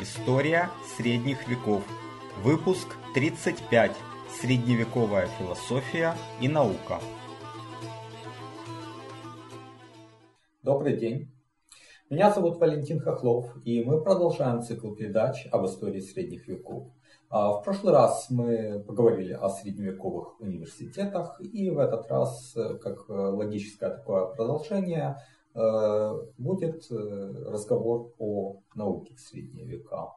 История средних веков. Выпуск 35. Средневековая философия и наука. Добрый день. Меня зовут Валентин Хохлов, и мы продолжаем цикл передач об истории средних веков. А, в прошлый раз мы поговорили о средневековых университетах, и в этот раз, как логическое такое продолжение, Э, будет э, разговор о науке в средние века.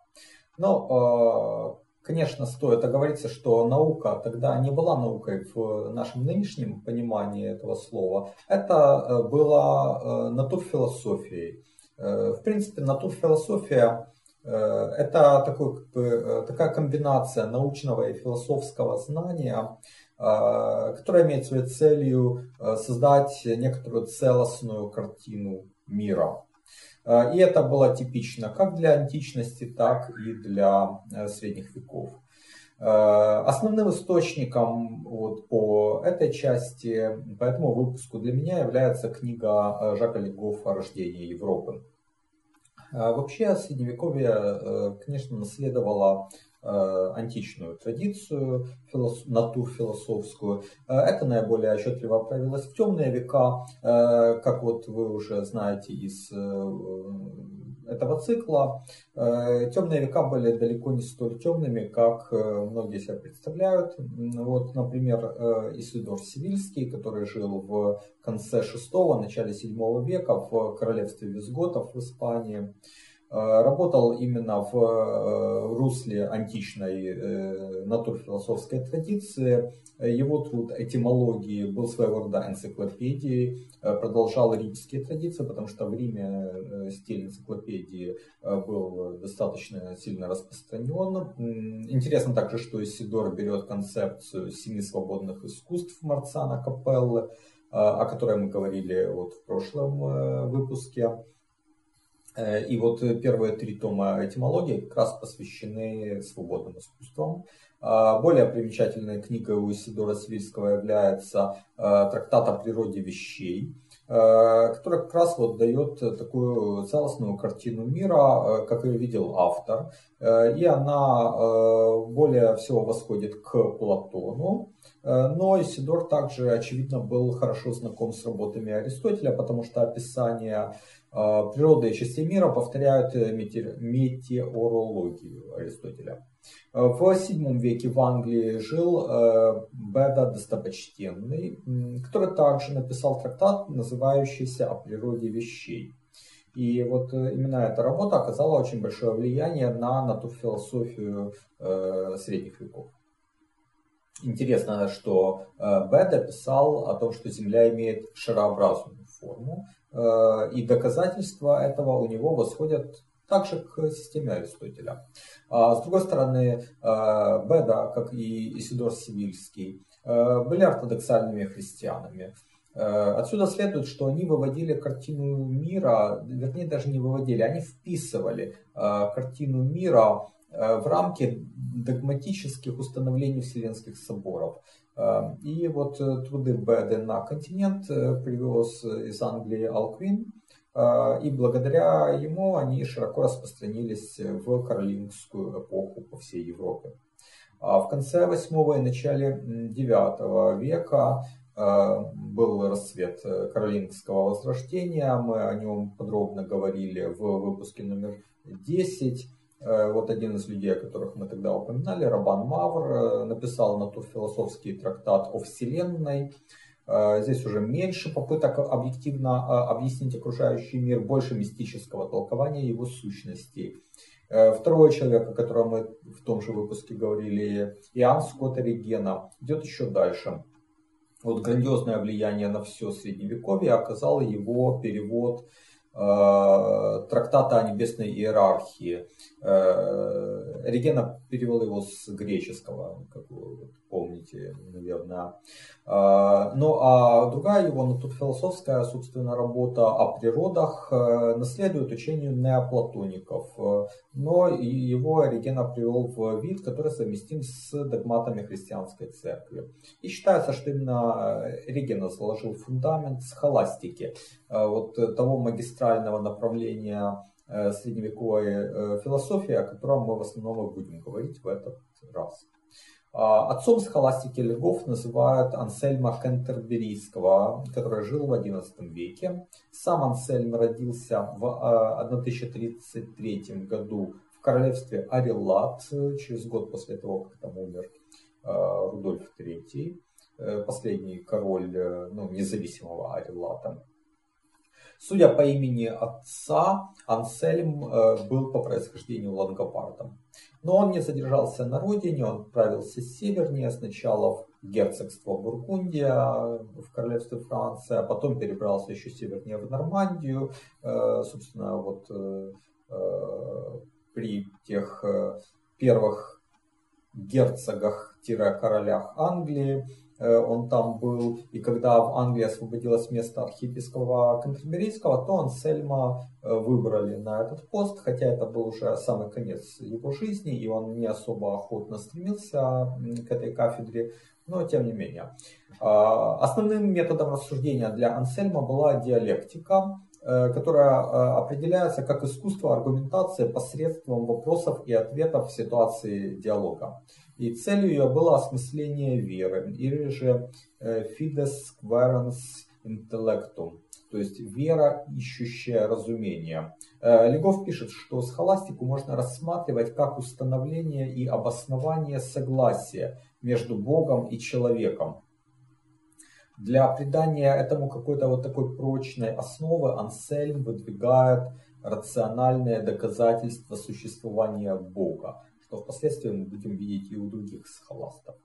Но, э, конечно, стоит оговориться, что наука тогда не была наукой в нашем нынешнем понимании этого слова. Это была натурфилософией. В принципе, натурфилософия это такой, как бы, такая комбинация научного и философского знания, а, которая имеет своей целью создать некоторую целостную картину мира. И это было типично как для античности, так и для средних веков. Основным источником вот по этой части, по этому выпуску для меня является книга Жака Легофа «Рождение Европы». Вообще Средневековье, конечно, наследовало Э, античную традицию, натурфилософскую. Э, это наиболее отчетливо проявилось в темные века, э, как вот вы уже знаете из этого цикла. Темные века были далеко не столь темными, как многие себя представляют. Вот, например, Исидор Сивильский, который жил в конце 6 начале 7 века в королевстве Визготов в Испании, Э, работал именно в э, русле античной э, натурфилософской традиции. Его труд этимологии был своего рода энциклопедией, продолжал римские традиции, потому что в Риме стиль энциклопедии был достаточно сильно распространен. Интересно также, что Исидор берет концепцию семи свободных искусств Марцана Капеллы, о которой мы говорили вот в прошлом выпуске. Э, и вот первые три тома этимологии как раз посвящены свободным искусствам. А, более примечательной книгой у Исидора Свильского является э, трактат о природе вещей, э, который как раз вот дает такую целостную картину мира, как ее видел автор. И она более всего восходит к Платону. Но Исидор также, очевидно, был хорошо знаком с работами Аристотеля, потому что описание природа и частей мира повторяют э, метеорологию Аристотеля. В VII веке в Англии жил э, Беда Достопочтенный, который также написал трактат, называющийся «О природе вещей». И вот э, именно эта работа оказала очень большое влияние на натурфилософию средних веков. Интересно, что Беда писал о том, что Земля имеет шарообразную форму, Э, и доказательства этого у него восходят также к системе Аристотеля. А с другой стороны, э, Беда, как и Исидор Сивильский, э, были ортодоксальными христианами. Отсюда следует, что они выводили картину мира, вернее даже не выводили, они вписывали картину мира в рамки догматических установлений Вселенских соборов. И вот э, труды Беды на континент э, привез из Англии Алквин, э, и благодаря ему они широко распространились в каролингскую эпоху по всей Европе. А в конце 8 и начале 9 века был расцвет каролингского возрождения. Мы о нем подробно говорили в выпуске номер 10. Э, вот один из людей, о которых мы тогда упоминали, Рабан Мавр, э, написал натурфилософский трактат о Вселенной. Э, здесь уже меньше попыток объективно объяснить окружающий мир, больше мистического толкования его сущностей. Второй человек, о котором мы в том же выпуске говорили, Иоанн Скотт Оригена, идет еще дальше. Вот грандиозное влияние на все Средневековье оказал его перевод Э, трактата о небесной иерархии. Э, Регена перевел его с греческого, как вы помните, наверное. Э, ну а другая его натурфилософская, собственно, работа о природах наследует учению неоплатоников, но его Регена привел в вид, который совместим с догматами христианской церкви. И считается, что именно Регена заложил фундамент схоластики, вот того магистрального направления средневековой философии, о котором мы в основном и будем говорить в этот раз. А, отцом схоластики Легов называют Ансельма Кентерберийского, который жил в XI веке. Сам Ансельм родился в 1033 а, году в королевстве Арелат, через год после того, как там умер а, Рудольф III, э, последний король э, ну, независимого Арелата. Судя по имени отца, Ансельм э, был по происхождению лангопардом. Но он не задержался на родине, он отправился севернее, сначала в герцогство Бургундия в королевстве Франция, а потом перебрался еще севернее в Нормандию. Э, собственно, вот э, при тех первых герцогах-королях Англии Э, он там был, и когда в Англии освободилось место архиепископа Кантерберийского, то Ансельма э, выбрали на этот пост, хотя это был уже самый конец его жизни, и он не особо охотно стремился к этой кафедре, но тем не менее. А, основным методом рассуждения для Ансельма была диалектика, э, которая определяется как искусство аргументации посредством вопросов и ответов в ситуации диалога. И целью ее было осмысление веры, или же э, fides querens intellectum, то есть вера, ищущая разумение. Э, Легов пишет, что схоластику можно рассматривать как установление и обоснование согласия между Богом и человеком. Для придания этому какой-то вот такой прочной основы Ансельм выдвигает рациональное доказательство существования Бога что впоследствии мы будем видеть и у других схоластов.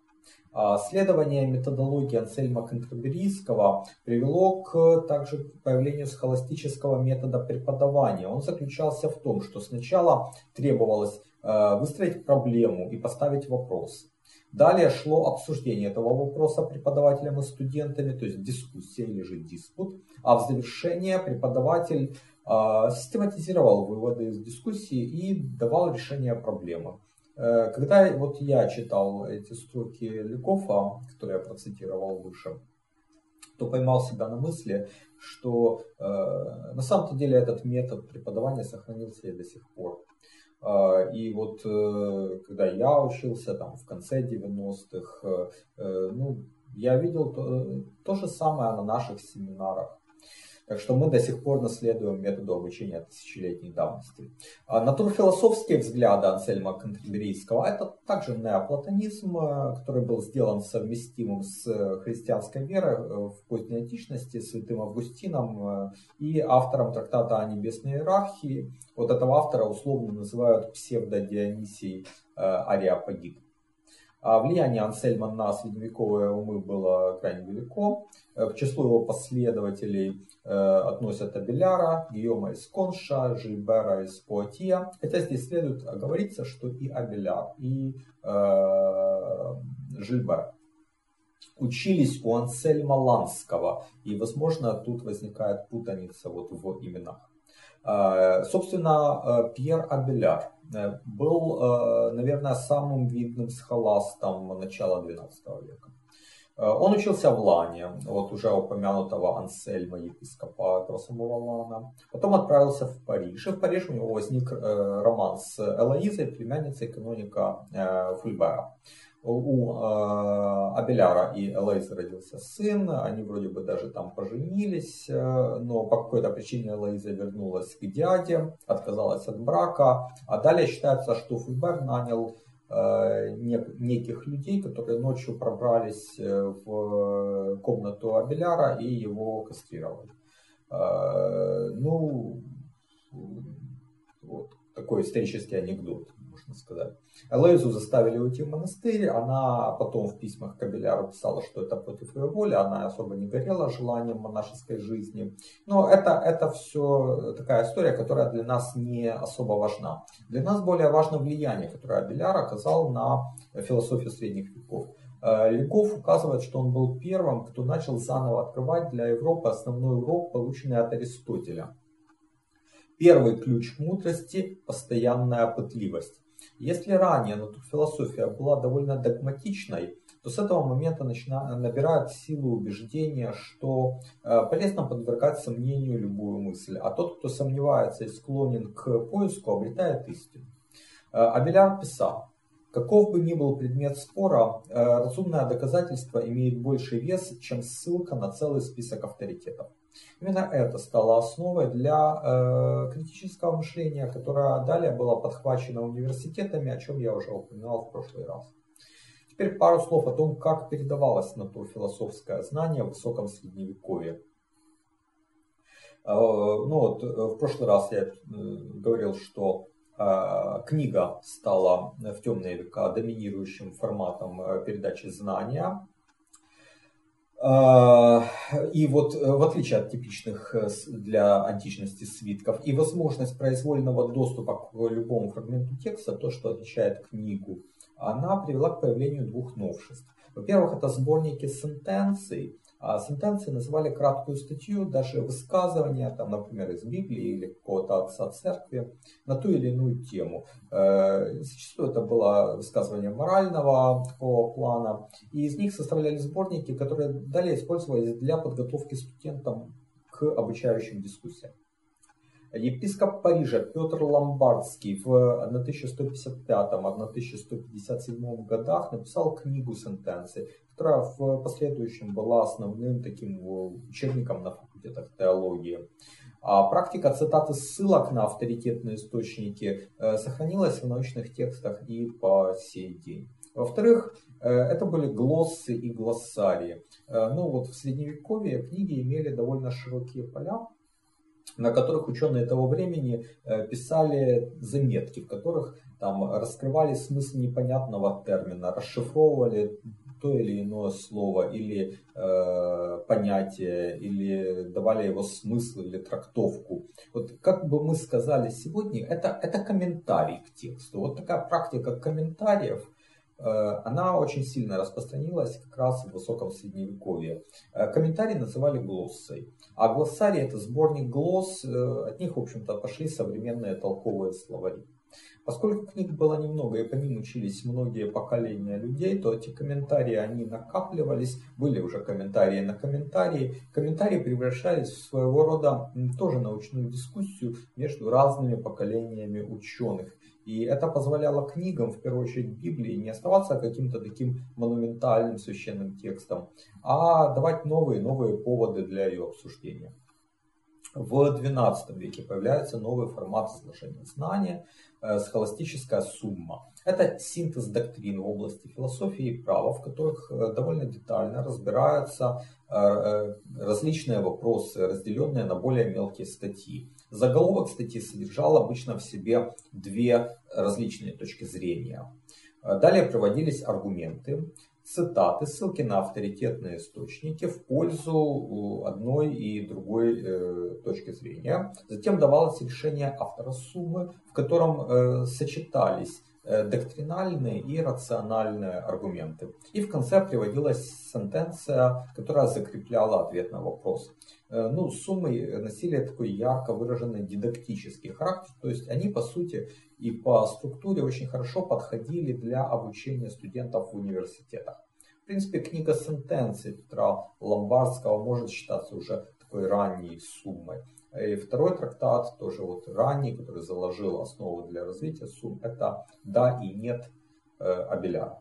А, следование методологии Ансельма Кентерберийского привело к также появлению схоластического метода преподавания. Он заключался в том, что сначала требовалось а, выстроить проблему и поставить вопрос. Далее шло обсуждение этого вопроса преподавателем и студентами, то есть дискуссия или же диспут. А в завершение преподаватель а, систематизировал выводы из дискуссии и давал решение проблемы. Э, когда вот я читал эти строки Ликофа, которые я процитировал выше, то поймал себя на мысли, что э, на самом-то деле этот метод преподавания сохранился и до сих пор. Э, и вот э, когда я учился там в конце 90-х, э, э, ну, я видел то, то же самое на наших семинарах. Так что мы до сих пор наследуем методу обучения тысячелетней давности. А натурфилософские взгляды Ансельма Кантерберийского – это также неоплатонизм, э, который был сделан совместимым с христианской верой э, в поздней античности, святым Августином э, и автором трактата о небесной иерархии. Вот этого автора условно называют псевдо-Дионисий Ариапагит. А влияние Ансельма на средневековые умы было крайне велико. К числу его последователей Э, относят Абеляра, Гийома из Конша, Жильбера из Пуатье. Хотя здесь следует оговориться, что и Абеляр, и э, Жильбер учились у Ансельма Ланского. И, возможно, тут возникает путаница вот в именах. Э, собственно, э, Пьер Абеляр был, наверное, самым видным схоластом начала XII века. Э, он учился в Лане, вот уже упомянутого Ансельма, епископа этого самого Лана. Потом отправился в Париж, и в Париже у него возник э, роман с Элоизой, племянницей каноника э, Фульбера. У Абеляра и Элоизы родился сын, они вроде бы даже там поженились, но по какой-то причине Элоиза вернулась к дяде, отказалась от брака, а далее считается, что Фульбер нанял неких людей, которые ночью пробрались э, в комнату Абеляра и его кастрировали. Э, ну, вот такой исторический анекдот можно сказать. Элоизу заставили уйти в монастырь, она потом в письмах Кабеляру писала, что это против ее воли, она особо не горела желанием монашеской жизни. Но это, это все такая история, которая для нас не особо важна. Для нас более важно влияние, которое Абеляр оказал на философию средних веков. Э, Легов указывает, что он был первым, кто начал заново открывать для Европы основной урок, полученный от Аристотеля. Первый ключ мудрости – постоянная пытливость. Если ранее натурфилософия была довольно догматичной, то с этого момента начина, набирает силу убеждения, что э, полезно подвергать сомнению любую мысль, а тот, кто сомневается и склонен к поиску, обретает истину. Э, Абеляр писал, Каков бы ни был предмет спора, э, разумное доказательство имеет больший вес, чем ссылка на целый список авторитетов. Именно это стало основой для э, критического мышления, которое далее было подхвачено университетами, о чем я уже упоминал в прошлый раз. Теперь пару слов о том, как передавалось натурфилософское знание в высоком средневековье. Э, ну вот, э, в прошлый раз я э, говорил, что книга стала в темные века доминирующим форматом передачи знания. А, и вот э, в отличие от типичных э, для античности свитков, и возможность произвольного доступа к любому фрагменту текста, то, что отличает книгу, она привела к появлению двух новшеств. Во-первых, это сборники сентенций, сентенции называли краткую статью, даже высказывание, там, например, из Библии или какого-то отца церкви на ту или иную тему. Э, зачастую это было высказывание морального такого плана, и из них составляли сборники, которые далее использовались для подготовки студентам к обучающим дискуссиям. Епископ Парижа Петр Ломбардский в 1155-1157 годах написал книгу сентенций, которая в последующем была основным таким учебником на факультетах теологии. А практика цитаты ссылок на авторитетные источники э, сохранилась в научных текстах и по сей день. Во-вторых, э, это были глоссы и глоссарии. Э, ну вот в средневековье книги имели довольно широкие поля, на которых ученые того времени э, писали заметки, в которых там раскрывали смысл непонятного термина, расшифровывали то или иное слово или э, понятие, или давали его смысл или трактовку. Вот как бы мы сказали сегодня, это, это комментарий к тексту. Вот такая практика комментариев – она очень сильно распространилась как раз в высоком средневековье. Э, комментарии называли глоссой. А глоссарий это сборник глосс, э, от них, в общем-то, пошли современные толковые словари. Поскольку книг было немного и по ним учились многие поколения людей, то эти комментарии, они накапливались, были уже комментарии на комментарии. Комментарии превращались в своего рода тоже научную дискуссию между разными поколениями ученых. И это позволяло книгам, в первую очередь Библии, не оставаться каким-то таким монументальным священным текстом, а давать новые, новые поводы для ее обсуждения. В XII веке появляется новый формат изложения знания э, – схоластическая сумма. Это синтез доктрин в области философии и права, в которых э, довольно детально разбираются э, различные вопросы, разделенные на более мелкие статьи. Заголовок статьи содержал обычно в себе две различные точки зрения. Далее приводились аргументы, цитаты, ссылки на авторитетные источники в пользу одной и другой э, точки зрения. Затем давалось решение автора суммы, в котором э, сочетались Э, доктринальные и рациональные аргументы. И в конце приводилась сентенция, которая закрепляла ответ на вопрос. Э, ну, суммы носили такой ярко выраженный дидактический характер, то есть они по сути и по структуре очень хорошо подходили для обучения студентов в университетах. В принципе, книга сентенций Петра Ломбардского может считаться уже такой ранней суммой. И второй трактат, тоже вот ранний, который заложил основу для развития сумм, это «Да и нет» э, Абеляра.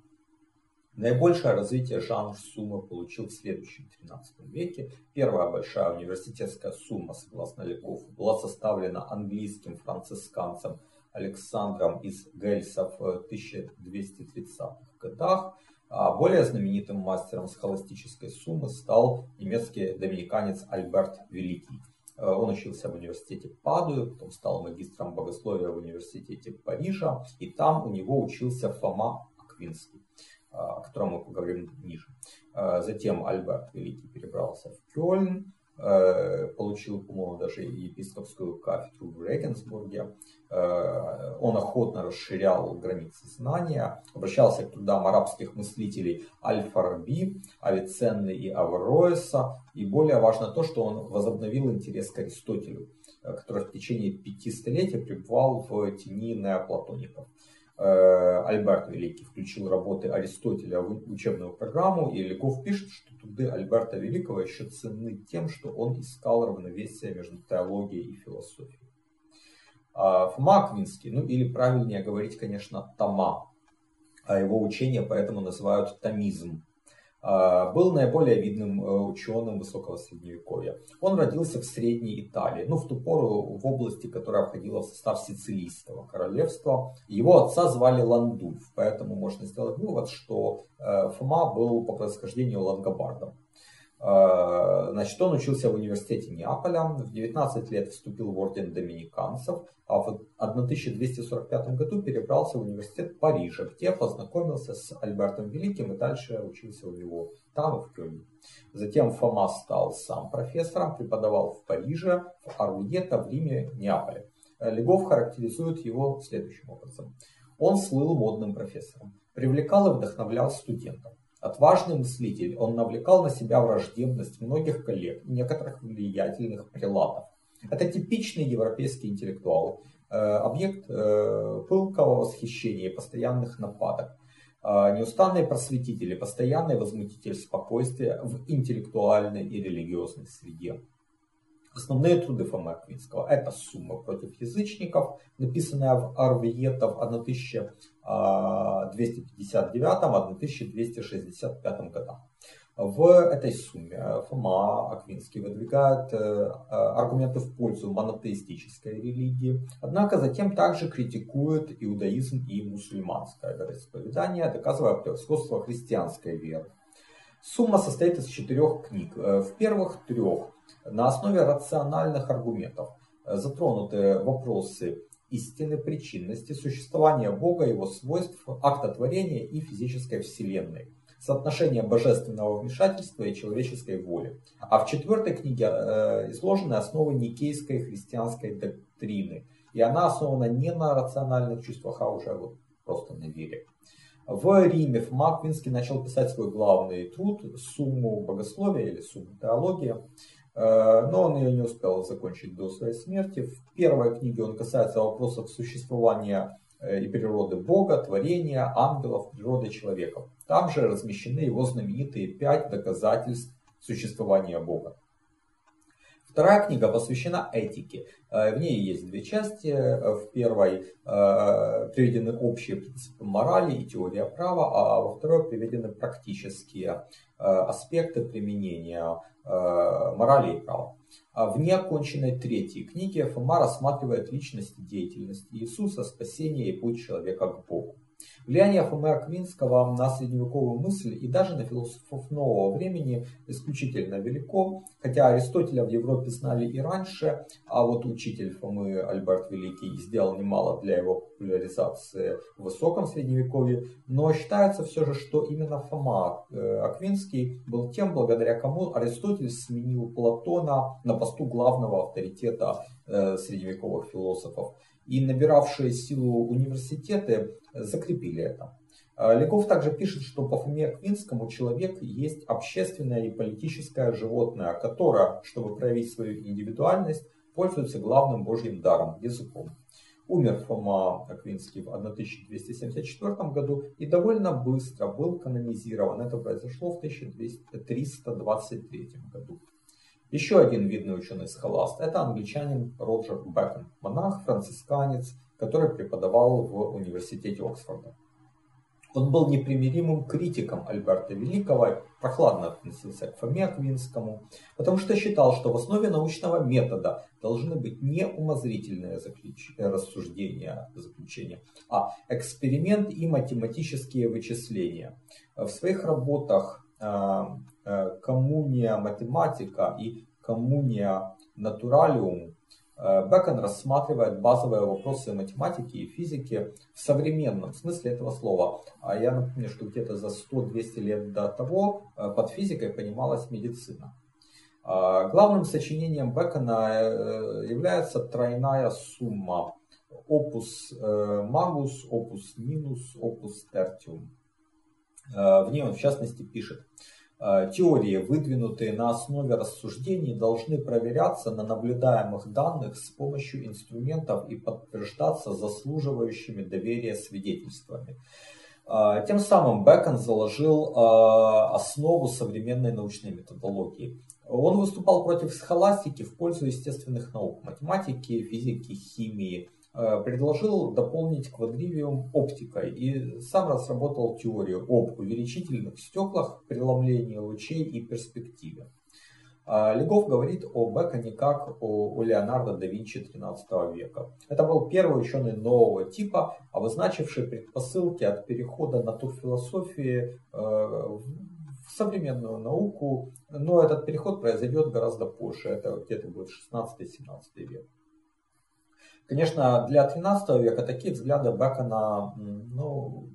Наибольшее развитие жанр суммы получил в следующем 13 веке. Первая большая университетская сумма, согласно Леков, была составлена английским францисканцем Александром из Гельса в 1230-х годах. А более знаменитым мастером схоластической суммы стал немецкий доминиканец Альберт Великий. Э, он учился в университете Падуи, потом стал магистром богословия в университете Парижа, и там у него учился Фома Аквинский, э, о котором мы поговорим ниже. Э, затем Альберт Великий перебрался в Кёльн, получил, по-моему, даже епископскую кафедру в Регенсбурге. Э, он охотно расширял границы знания, обращался к трудам арабских мыслителей Аль-Фараби, Авиценны и Авероэса. И более важно то, что он возобновил интерес к Аристотелю, э, который в течение пяти столетий пребывал в тени неоплатоников. Альберт Великий включил работы Аристотеля в учебную программу, и Легов пишет, что труды Альберта Великого еще ценны тем, что он искал равновесие между теологией и философией. А Фома Аквинский, ну или правильнее говорить, конечно, Тома, а его учение поэтому называют томизм. А, был наиболее видным э, ученым высокого средневековья. Он родился в Средней Италии, ну в ту пору в области, которая входила в состав Сицилийского королевства. Его отца звали Ландульф, поэтому можно сделать вывод, что э, Фома был по происхождению лангобардом. Э, значит, он учился в университете Неаполя, в 19 лет вступил в орден доминиканцев, а в 1245 году перебрался в университет Парижа, где познакомился с Альбертом Великим и дальше учился у него там в Кёльне. Затем Фома стал сам профессором, преподавал в Париже, в Аруета, в Риме, Неаполе. Легов характеризует его следующим образом. Он слыл модным профессором, привлекал и вдохновлял студентов. Отважный мыслитель, он навлекал на себя враждебность многих коллег некоторых влиятельных прилатов. Это типичный европейский интеллектуал, э, объект э, пылкого восхищения и постоянных нападок. Э, неустанный просветитель и постоянный возмутитель спокойствия в интеллектуальной и религиозной среде. Основные труды Фомы Аквинского – это «Сумма против язычников», написанная в Арвиета в 1259-1265 годах. В этой сумме Фома Аквинский выдвигает э, аргументы в пользу монотеистической религии, однако затем также критикует иудаизм и мусульманское вероисповедание, доказывая превосходство христианской веры. Сумма состоит из четырех книг. Э, в первых трех на основе рациональных аргументов э, затронуты вопросы истины, причинности, существования Бога, его свойств, акта творения и физической вселенной, соотношение божественного вмешательства и человеческой воли. А в четвертой книге э, изложены основы никейской христианской доктрины. И она основана не на рациональных чувствах, а уже вот просто на вере. В Риме Фома Аквинский начал писать свой главный труд «Сумму богословия» или «Сумму теология», э, но он ее не успел закончить до своей смерти. В первой книге он касается вопросов существования э, и природы Бога, творения, ангелов, природы человека. Там же размещены его знаменитые пять доказательств существования Бога. Вторая книга посвящена этике. Э, в ней есть две части. Э, в первой э, приведены общие принципы морали и теория права, а во второй приведены практические аспекты применения морали и права. В неоконченной третьей книге Фома рассматривает личность и деятельность Иисуса, спасение и путь человека к Богу. Влияние Фомы Аквинского на средневековую мысль и даже на философов нового времени исключительно велико, хотя Аристотеля в Европе знали и раньше, а вот учитель Фомы Альберт Великий сделал немало для его популяризации в высоком средневековье, но считается все же, что именно Фома э, Аквинский был тем, благодаря кому Аристотель сменил Платона на посту главного авторитета э, средневековых философов и набиравшие силу университеты закрепили это. А, Легов также пишет, что по Фоме Аквинскому человек есть общественное и политическое животное, которое, чтобы проявить свою индивидуальность, пользуется главным божьим даром – языком. Умер Фома Аквинский в 1274 году и довольно быстро был канонизирован. Это произошло в 1323 году. Еще один видный ученый-схоласт – это англичанин Роджер Бэкон, монах-францисканец, который преподавал в университете Оксфорда. Он был непримиримым критиком Альберта Великого, прохладно относился к Фоме Аквинскому, потому что считал, что в основе научного метода должны быть не умозрительные рассуждения, заключения, а эксперимент и математические вычисления. В своих работах Э, коммуния математика и коммуния натуралиум, э, Бекон рассматривает базовые вопросы математики и физики в современном смысле этого слова. А я напомню, что где-то за 100-200 лет до того э, под физикой понималась медицина. Главным сочинением Бекона является тройная сумма opus magus, opus minus, opus tertium. В ней он в частности пишет – Э, теории, выдвинутые на основе рассуждений, должны проверяться на наблюдаемых данных с помощью инструментов и подтверждаться заслуживающими доверия свидетельствами. Э, тем самым Бекон заложил э, основу современной научной методологии. Он выступал против схоластики в пользу естественных наук, математики, физики, химии, Э, предложил дополнить квадривиум оптикой и сам разработал теорию об увеличительных стеклах, преломлении лучей и перспективе. А Легов говорит о Беконе как о, Леонардо да Винчи XIII века. Это был первый ученый нового типа, обозначивший предпосылки от перехода натурфилософии э, в современную науку, но этот переход произойдет гораздо позже, это где-то будет 16-17 век. Конечно, для 13 века такие взгляды Бекона ну,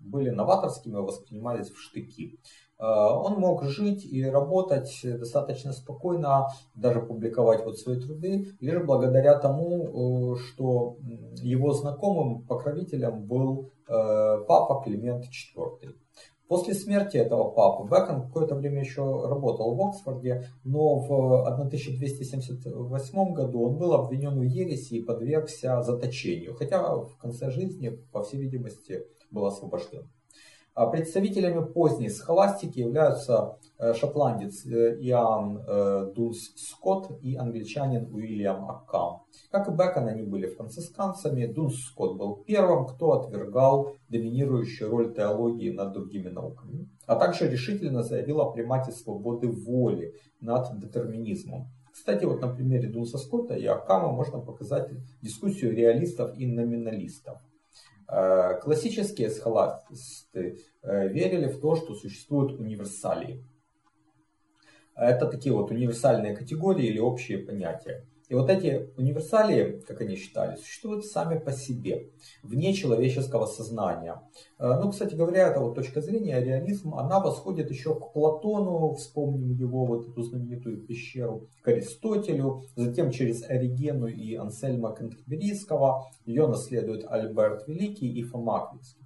были новаторскими, воспринимались в штыки. Э, он мог жить и работать достаточно спокойно, даже публиковать вот свои труды, лишь благодаря тому, э, что его знакомым покровителем был э, папа Климент IV. После смерти этого папы Бэкон какое-то время еще работал в Оксфорде, но в 1278 году он был обвинен в ереси и подвергся заточению, хотя в конце жизни, по всей видимости, был освобожден. А представителями поздней схоластики являются э, шотландец э, Иоанн э, Дунс Скотт и англичанин Уильям Аккам. Как и Бекон, они были францисканцами. Дунс Скотт был первым, кто отвергал доминирующую роль теологии над другими науками, а также решительно заявил о примате свободы воли над детерминизмом. Кстати, вот на примере Дунса Скотта и Аккама можно показать дискуссию реалистов и номиналистов. Э, классические схоласты э, верили в то, что существуют универсалии. Это такие вот универсальные категории или общие понятия. И вот эти универсалии, как они считали, существуют сами по себе, вне человеческого сознания. Э, ну, кстати говоря, эта вот точка зрения, реализм, она восходит еще к Платону, вспомним его вот эту знаменитую пещеру, к Аристотелю, затем через Оригену и Ансельма Кентерберийского, ее наследуют Альберт Великий и Фома Аквинский.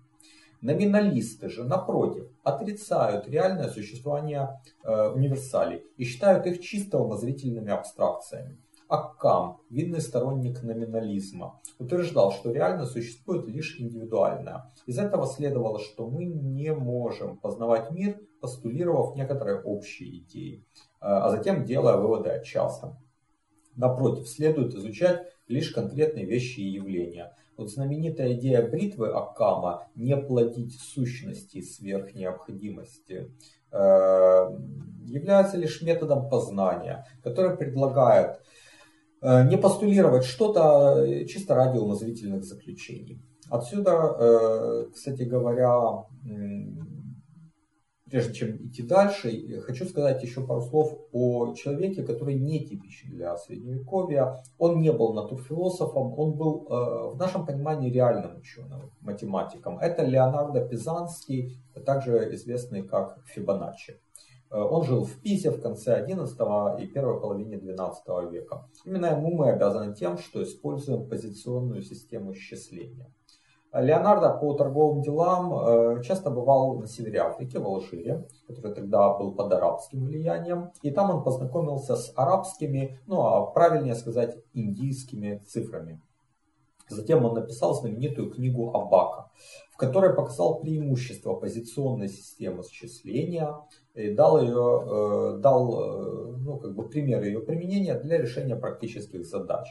Номиналисты же, напротив, отрицают реальное существование э, универсалей и считают их чисто умозрительными абстракциями. Аккам, видный сторонник номинализма, утверждал, что реально существует лишь индивидуальное. Из этого следовало, что мы не можем познавать мир, постулировав некоторые общие идеи, а, а затем делая выводы о частном. Напротив, следует изучать лишь конкретные вещи и явления. Вот знаменитая идея бритвы Аккама «не плодить сущности сверх необходимости» э, является лишь методом познания, который предлагает Э, не постулировать что-то э, чисто ради умозрительных заключений. Отсюда, э, кстати говоря, прежде чем идти дальше, хочу сказать еще пару слов о человеке, который не типичен для Средневековья. Он не был натурфилософом, он был в нашем понимании реальным ученым, математиком. Это Леонардо Пизанский, также известный как Фибоначчи. Э, он жил в Пизе в конце XI и первой половине XII века. Именно ему мы обязаны тем, что используем позиционную систему счисления. Леонардо по торговым делам э, часто бывал на севере Африки, в Алжире, который тогда был под арабским влиянием. И там он познакомился с арабскими, ну а правильнее сказать, индийскими цифрами. Затем он написал знаменитую книгу Абака, в которой показал преимущество позиционной системы счисления и дал, ее, э, дал э, ну, как бы пример ее применения для решения практических задач.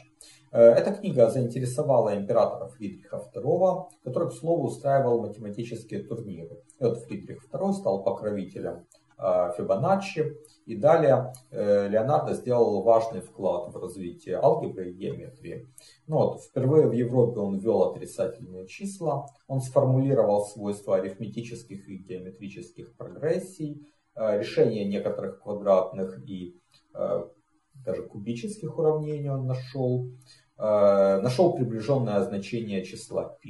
Э, эта книга заинтересовала императора Фридриха II, который, к слову, устраивал математические турниры. И вот Фридрих II стал покровителем Фибоначчи. И далее Леонардо сделал важный вклад в развитие алгебры и геометрии. Ну вот, впервые в Европе он ввел отрицательные числа, он сформулировал свойства арифметических и геометрических прогрессий, решение некоторых квадратных и э, даже кубических уравнений он нашел. Э, нашел приближенное значение числа π.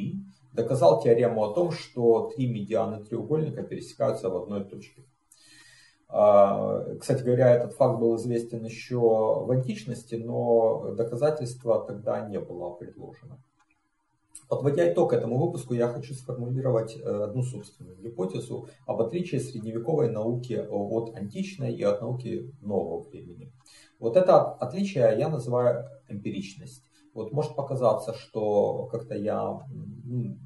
Доказал теорему о том, что три медианы треугольника пересекаются в одной точке. Кстати говоря, этот факт был известен еще в античности, но доказательства тогда не было предложено. Подводя итог этому выпуску, я хочу сформулировать э, одну собственную гипотезу об отличии средневековой науки от античной и от науки нового времени. Вот это отличие я называю эмпиричность. Вот может показаться, что как-то я ну,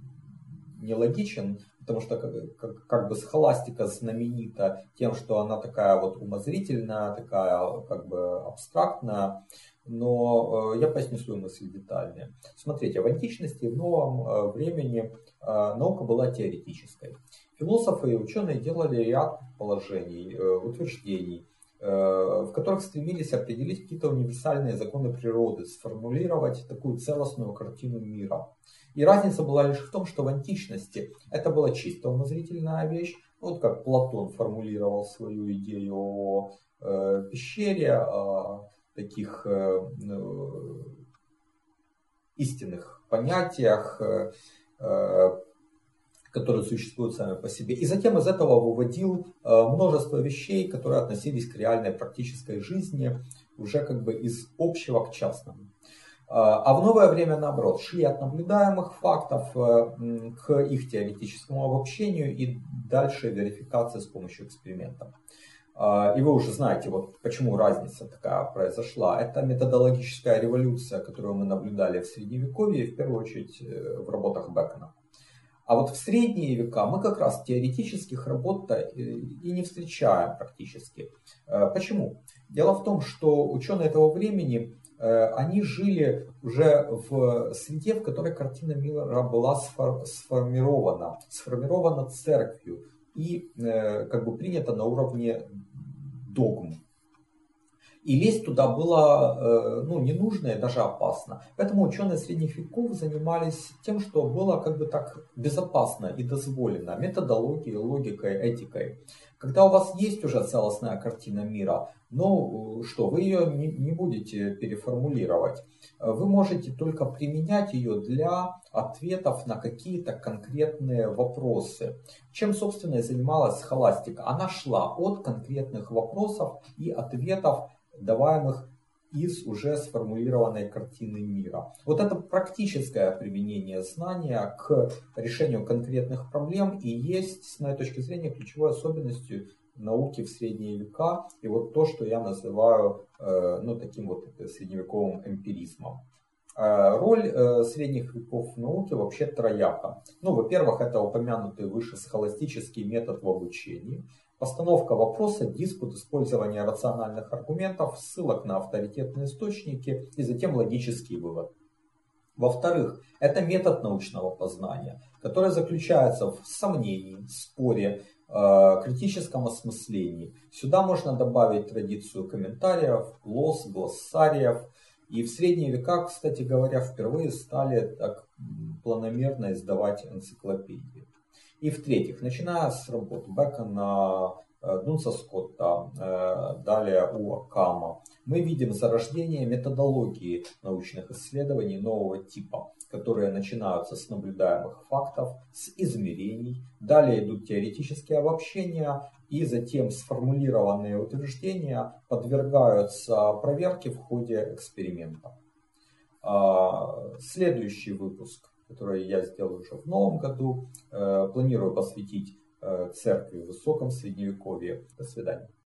нелогичен, потому что как, как, бы схоластика знаменита тем, что она такая вот умозрительная, такая как бы абстрактная, но э, я поясню свою мысль детальнее. Смотрите, в античности, в новом э, времени э, наука была теоретической. Философы и ученые делали ряд положений, утверждений, в которых стремились определить какие-то универсальные законы природы, сформулировать такую целостную картину мира. И разница была лишь в том, что в античности это была чисто умозрительная вещь, вот как Платон формулировал свою идею о пещере, таких э, ну, истинных понятиях, э, э, которые существуют сами по себе. И затем из этого выводил множество вещей, которые относились к реальной практической жизни, уже как бы из общего к частному. А в новое время, наоборот, шли от наблюдаемых фактов к их теоретическому обобщению и дальше верификации с помощью экспериментов. И вы уже знаете, вот почему разница такая произошла. Это методологическая революция, которую мы наблюдали в Средневековье, в первую очередь э, в работах Бекона. А вот в средние века мы как раз теоретических работ и не встречаем практически. Э, почему? Дело в том, что ученые этого времени, э, они жили уже в среде, в которой картина мира была сформирована, сформирована церковью, и э, как бы принято на уровне догм. И лезть туда было э, ну, не нужно и даже опасно. Поэтому ученые средних веков занимались тем, что было как бы так безопасно и дозволено методологией, логикой, этикой. Когда у вас есть уже целостная картина мира, ну что, вы ее не будете переформулировать. Вы можете только применять ее для ответов на какие-то конкретные вопросы. Чем, собственно, и занималась схоластика? Она шла от конкретных вопросов и ответов, даваемых из уже сформулированной картины мира. Вот это практическое применение знания к решению конкретных проблем и есть, с моей точки зрения, ключевой особенностью науки в средние века и вот то, что я называю э, ну, таким вот средневековым эмпиризмом. Э, роль э, средних веков в науке вообще трояка. Ну, во-первых, это упомянутый выше схоластический метод в обучении, постановка вопроса, диспут, использование рациональных аргументов, ссылок на авторитетные источники и затем логический вывод. Во-вторых, это метод научного познания, который заключается в сомнении, споре, Э, критическом осмыслении. Сюда можно добавить традицию комментариев, глосс, глоссариев. И в средние века, кстати говоря, впервые стали так планомерно издавать энциклопедии. И в-третьих, начиная с работ Бекона, э, Дунса Скотта, э, далее у Акама, мы видим зарождение методологии научных исследований нового типа которые начинаются с наблюдаемых фактов, с измерений, далее идут теоретические обобщения, и затем сформулированные утверждения подвергаются проверке в ходе эксперимента. А, следующий выпуск, который я сделаю уже в новом году, э, планирую посвятить э, церкви в высоком средневековье. До свидания.